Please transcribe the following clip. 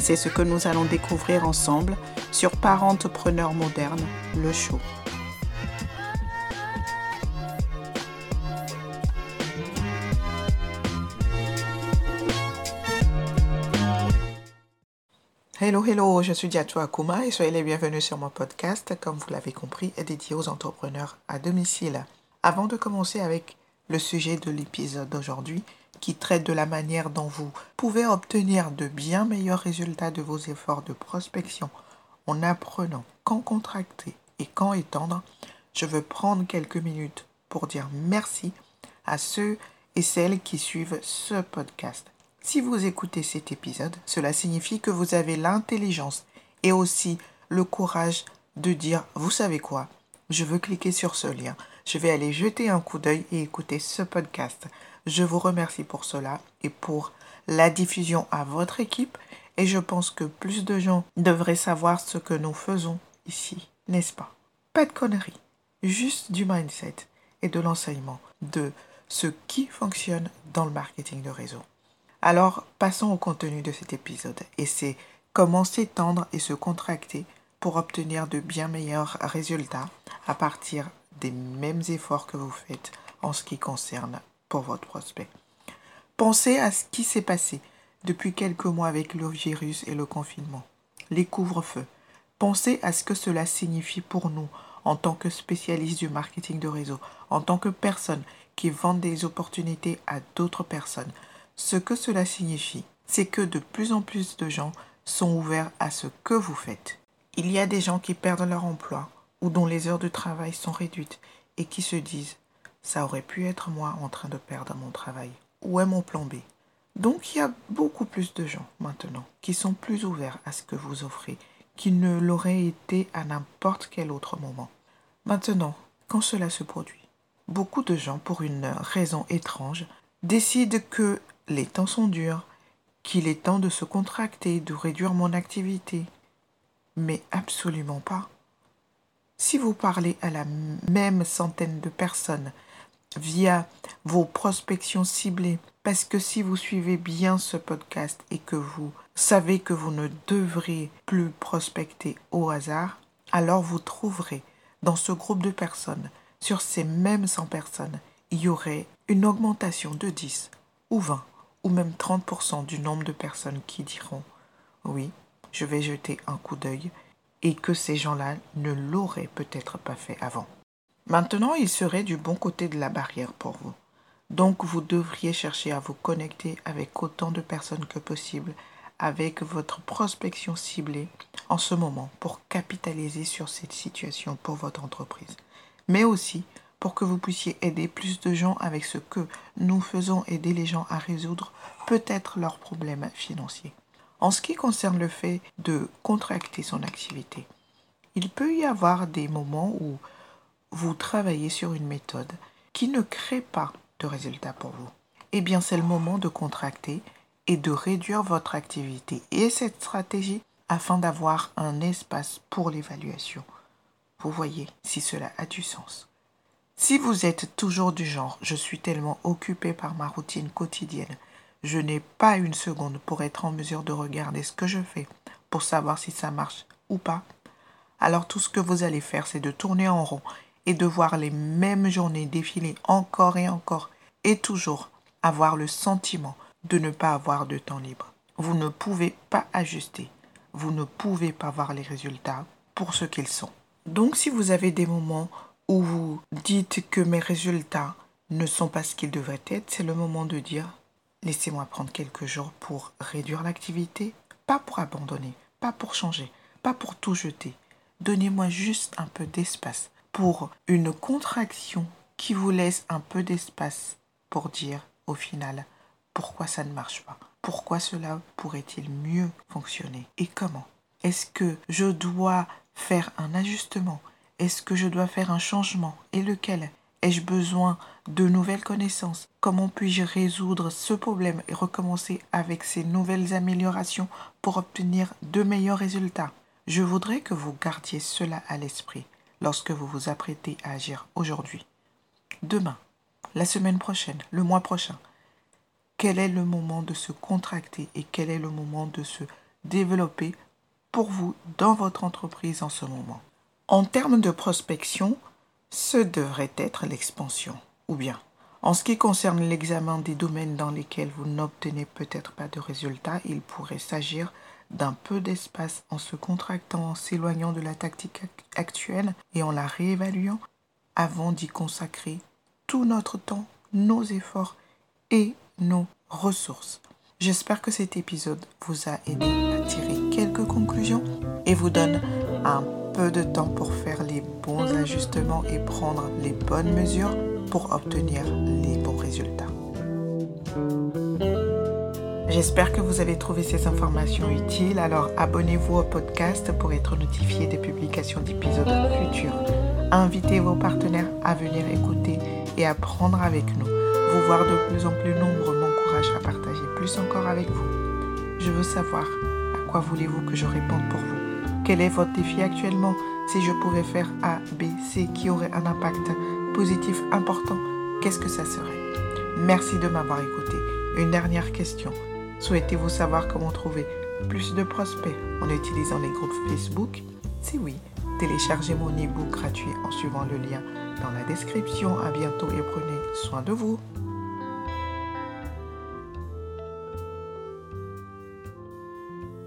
C'est ce que nous allons découvrir ensemble sur Parentepreneur moderne, le show. Hello, hello, je suis Diatou Akuma et soyez les bienvenus sur mon podcast, comme vous l'avez compris, est dédié aux entrepreneurs à domicile. Avant de commencer avec le sujet de l'épisode d'aujourd'hui, qui traite de la manière dont vous pouvez obtenir de bien meilleurs résultats de vos efforts de prospection en apprenant quand contracter et quand étendre, je veux prendre quelques minutes pour dire merci à ceux et celles qui suivent ce podcast. Si vous écoutez cet épisode, cela signifie que vous avez l'intelligence et aussi le courage de dire, vous savez quoi, je veux cliquer sur ce lien, je vais aller jeter un coup d'œil et écouter ce podcast. Je vous remercie pour cela et pour la diffusion à votre équipe et je pense que plus de gens devraient savoir ce que nous faisons ici, n'est-ce pas? Pas de conneries, juste du mindset et de l'enseignement de ce qui fonctionne dans le marketing de réseau. Alors, passons au contenu de cet épisode, et c'est comment s'étendre et se contracter pour obtenir de bien meilleurs résultats à partir des mêmes efforts que vous faites en ce qui concerne pour votre prospect. Pensez à ce qui s'est passé depuis quelques mois avec le virus et le confinement, les couvre-feux. Pensez à ce que cela signifie pour nous en tant que spécialistes du marketing de réseau, en tant que personnes qui vendent des opportunités à d'autres personnes, ce que cela signifie, c'est que de plus en plus de gens sont ouverts à ce que vous faites. Il y a des gens qui perdent leur emploi ou dont les heures de travail sont réduites et qui se disent ça aurait pu être moi en train de perdre mon travail. Où est mon plan B? Donc il y a beaucoup plus de gens maintenant qui sont plus ouverts à ce que vous offrez qu'ils ne l'auraient été à n'importe quel autre moment. Maintenant, quand cela se produit, beaucoup de gens, pour une raison étrange, décident que les temps sont durs, qu'il est temps de se contracter, de réduire mon activité. Mais absolument pas. Si vous parlez à la même centaine de personnes via vos prospections ciblées, parce que si vous suivez bien ce podcast et que vous savez que vous ne devrez plus prospecter au hasard, alors vous trouverez dans ce groupe de personnes, sur ces mêmes 100 personnes, il y aurait une augmentation de 10 ou 20 ou même 30% du nombre de personnes qui diront oui, je vais jeter un coup d'œil et que ces gens-là ne l'auraient peut-être pas fait avant. Maintenant, ils seraient du bon côté de la barrière pour vous. Donc, vous devriez chercher à vous connecter avec autant de personnes que possible avec votre prospection ciblée en ce moment pour capitaliser sur cette situation pour votre entreprise. Mais aussi pour que vous puissiez aider plus de gens avec ce que nous faisons aider les gens à résoudre peut-être leurs problèmes financiers. En ce qui concerne le fait de contracter son activité, il peut y avoir des moments où vous travaillez sur une méthode qui ne crée pas de résultats pour vous. Eh bien, c'est le moment de contracter et de réduire votre activité et cette stratégie afin d'avoir un espace pour l'évaluation. Vous voyez si cela a du sens. Si vous êtes toujours du genre je suis tellement occupé par ma routine quotidienne, je n'ai pas une seconde pour être en mesure de regarder ce que je fais pour savoir si ça marche ou pas, alors tout ce que vous allez faire c'est de tourner en rond et de voir les mêmes journées défiler encore et encore et toujours avoir le sentiment de ne pas avoir de temps libre. Vous ne pouvez pas ajuster, vous ne pouvez pas voir les résultats pour ce qu'ils sont. Donc si vous avez des moments où vous dites que mes résultats ne sont pas ce qu'ils devraient être, c'est le moment de dire laissez-moi prendre quelques jours pour réduire l'activité, pas pour abandonner, pas pour changer, pas pour tout jeter. Donnez-moi juste un peu d'espace pour une contraction qui vous laisse un peu d'espace pour dire au final pourquoi ça ne marche pas, pourquoi cela pourrait-il mieux fonctionner? Et comment? Est-ce que je dois faire un ajustement? Est-ce que je dois faire un changement? Et lequel? Ai-je besoin de nouvelles connaissances? Comment puis-je résoudre ce problème et recommencer avec ces nouvelles améliorations pour obtenir de meilleurs résultats? Je voudrais que vous gardiez cela à l'esprit lorsque vous vous apprêtez à agir aujourd'hui, demain, la semaine prochaine, le mois prochain. Quel est le moment de se contracter et quel est le moment de se développer pour vous dans votre entreprise en ce moment? En termes de prospection, ce devrait être l'expansion. Ou bien, en ce qui concerne l'examen des domaines dans lesquels vous n'obtenez peut-être pas de résultats, il pourrait s'agir d'un peu d'espace en se contractant, en s'éloignant de la tactique actuelle et en la réévaluant avant d'y consacrer tout notre temps, nos efforts et nos ressources. J'espère que cet épisode vous a aidé à tirer quelques conclusions et vous donne un peu de temps pour faire les bons ajustements et prendre les bonnes mesures pour obtenir les bons résultats. J'espère que vous avez trouvé ces informations utiles. Alors abonnez-vous au podcast pour être notifié des publications d'épisodes futurs. Invitez vos partenaires à venir écouter et apprendre avec nous. Vous voir de plus en plus nombreux m'encourage à partager plus encore avec vous. Je veux savoir à quoi voulez-vous que je réponde pour vous. Quel est votre défi actuellement? Si je pouvais faire A, B, C qui aurait un impact positif important, qu'est-ce que ça serait? Merci de m'avoir écouté. Une dernière question. Souhaitez-vous savoir comment trouver plus de prospects en utilisant les groupes Facebook? Si oui, téléchargez mon e-book gratuit en suivant le lien dans la description. À bientôt et prenez soin de vous.